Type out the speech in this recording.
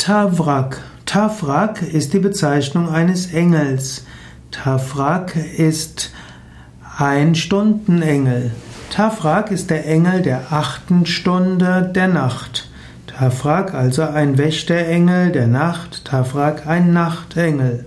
Tavrak. Tavrak ist die Bezeichnung eines Engels. Tavrak ist ein Stundenengel. Tavrak ist der Engel der achten Stunde der Nacht. Tavrak also ein Wächterengel der Nacht, Tavrak ein Nachtengel.